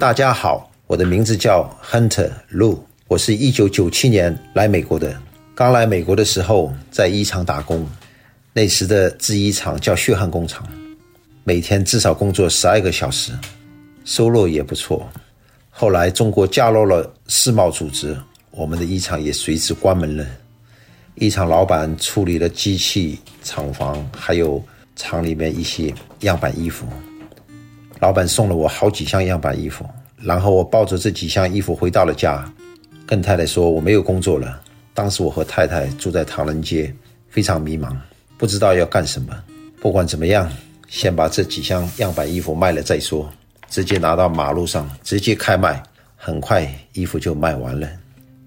大家好，我的名字叫 Hunter Lu，我是一九九七年来美国的。刚来美国的时候，在衣厂打工，那时的制衣厂叫血汗工厂，每天至少工作十二个小时，收入也不错。后来中国加入了世贸组织，我们的衣厂也随之关门了。衣厂老板处理了机器、厂房，还有厂里面一些样板衣服。老板送了我好几箱样板衣服，然后我抱着这几箱衣服回到了家，跟太太说我没有工作了。当时我和太太住在唐人街，非常迷茫，不知道要干什么。不管怎么样，先把这几箱样板衣服卖了再说。直接拿到马路上，直接开卖，很快衣服就卖完了。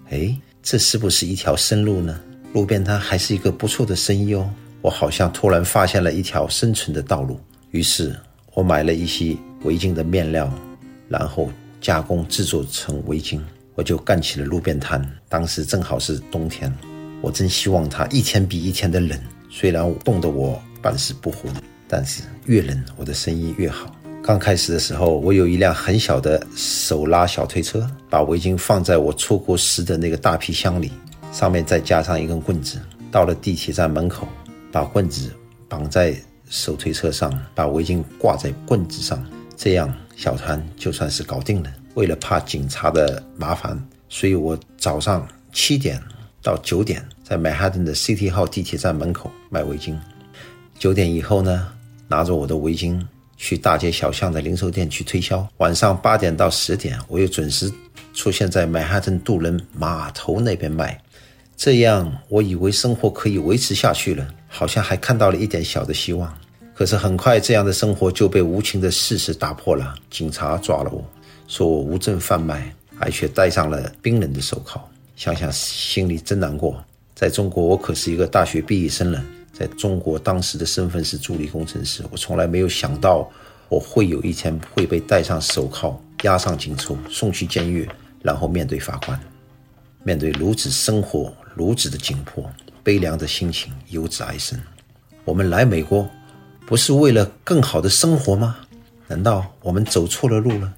哎，这是不是一条生路呢？路边摊还是一个不错的生意哦。我好像突然发现了一条生存的道路，于是我买了一些围巾的面料，然后加工制作成围巾。我就干起了路边摊。当时正好是冬天，我真希望它一天比一天的冷。虽然冻得我半死不活，但是越冷我的生意越好。刚开始的时候，我有一辆很小的手拉小推车，把围巾放在我出国时的那个大皮箱里，上面再加上一根棍子。到了地铁站门口，把棍子绑在手推车上，把围巾挂在棍子上，这样小摊就算是搞定了。为了怕警察的麻烦，所以我早上七点到九点在曼哈顿的 City 号地铁站门口卖围巾。九点以后呢，拿着我的围巾去大街小巷的零售店去推销。晚上八点到十点，我又准时出现在曼哈顿渡轮码头那边卖。这样我以为生活可以维持下去了，好像还看到了一点小的希望。可是很快，这样的生活就被无情的事实打破了。警察抓了我。说我无证贩卖，而且戴上了冰冷的手铐，想想心里真难过。在中国，我可是一个大学毕业生了，在中国当时的身份是助理工程师，我从来没有想到我会有一天会被戴上手铐，押上警车，送去监狱，然后面对法官，面对如此生活如此的紧迫，悲凉的心情由此而生。我们来美国，不是为了更好的生活吗？难道我们走错了路了？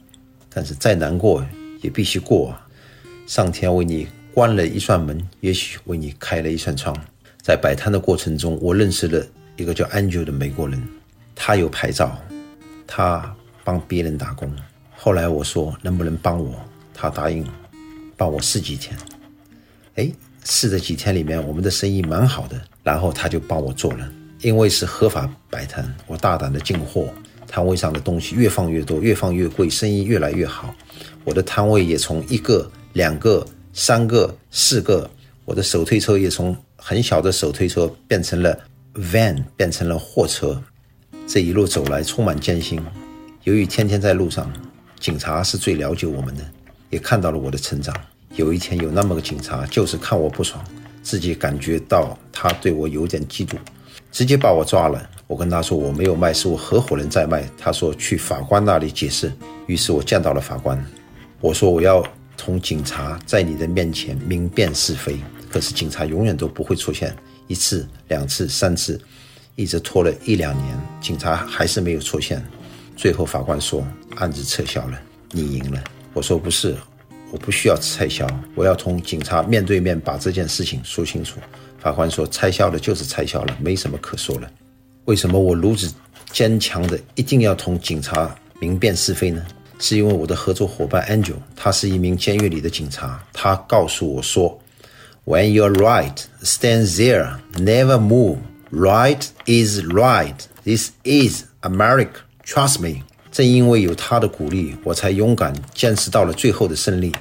但是再难过也必须过啊！上天为你关了一扇门，也许为你开了一扇窗。在摆摊的过程中，我认识了一个叫 Angel 的美国人，他有牌照，他帮别人打工。后来我说能不能帮我，他答应帮我试几天。哎，试的几天里面，我们的生意蛮好的，然后他就帮我做了，因为是合法摆摊，我大胆的进货。摊位上的东西越放越多，越放越贵，生意越来越好。我的摊位也从一个、两个、三个、四个，我的手推车也从很小的手推车变成了 van，变成了货车。这一路走来充满艰辛。由于天天在路上，警察是最了解我们的，也看到了我的成长。有一天有那么个警察，就是看我不爽，自己感觉到他对我有点嫉妒，直接把我抓了。我跟他说我没有卖，是我合伙人在卖。他说去法官那里解释。于是我见到了法官，我说我要同警察在你的面前明辨是非。可是警察永远都不会出现，一次、两次、三次，一直拖了一两年，警察还是没有出现。最后法官说案子撤销了，你赢了。我说不是，我不需要撤销，我要同警察面对面把这件事情说清楚。法官说撤销了就是撤销了，没什么可说了。为什么我如此坚强的一定要同警察明辨是非呢？是因为我的合作伙伴 Angel，他是一名监狱里的警察。他告诉我说：“When you're right, stand there, never move. Right is right. This is America. Trust me。”正因为有他的鼓励，我才勇敢坚持到了最后的胜利。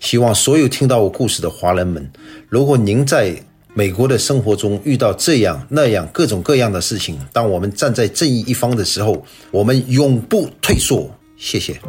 希望所有听到我故事的华人们，如果您在美国的生活中遇到这样那样各种各样的事情，当我们站在正义一方的时候，我们永不退缩。谢谢。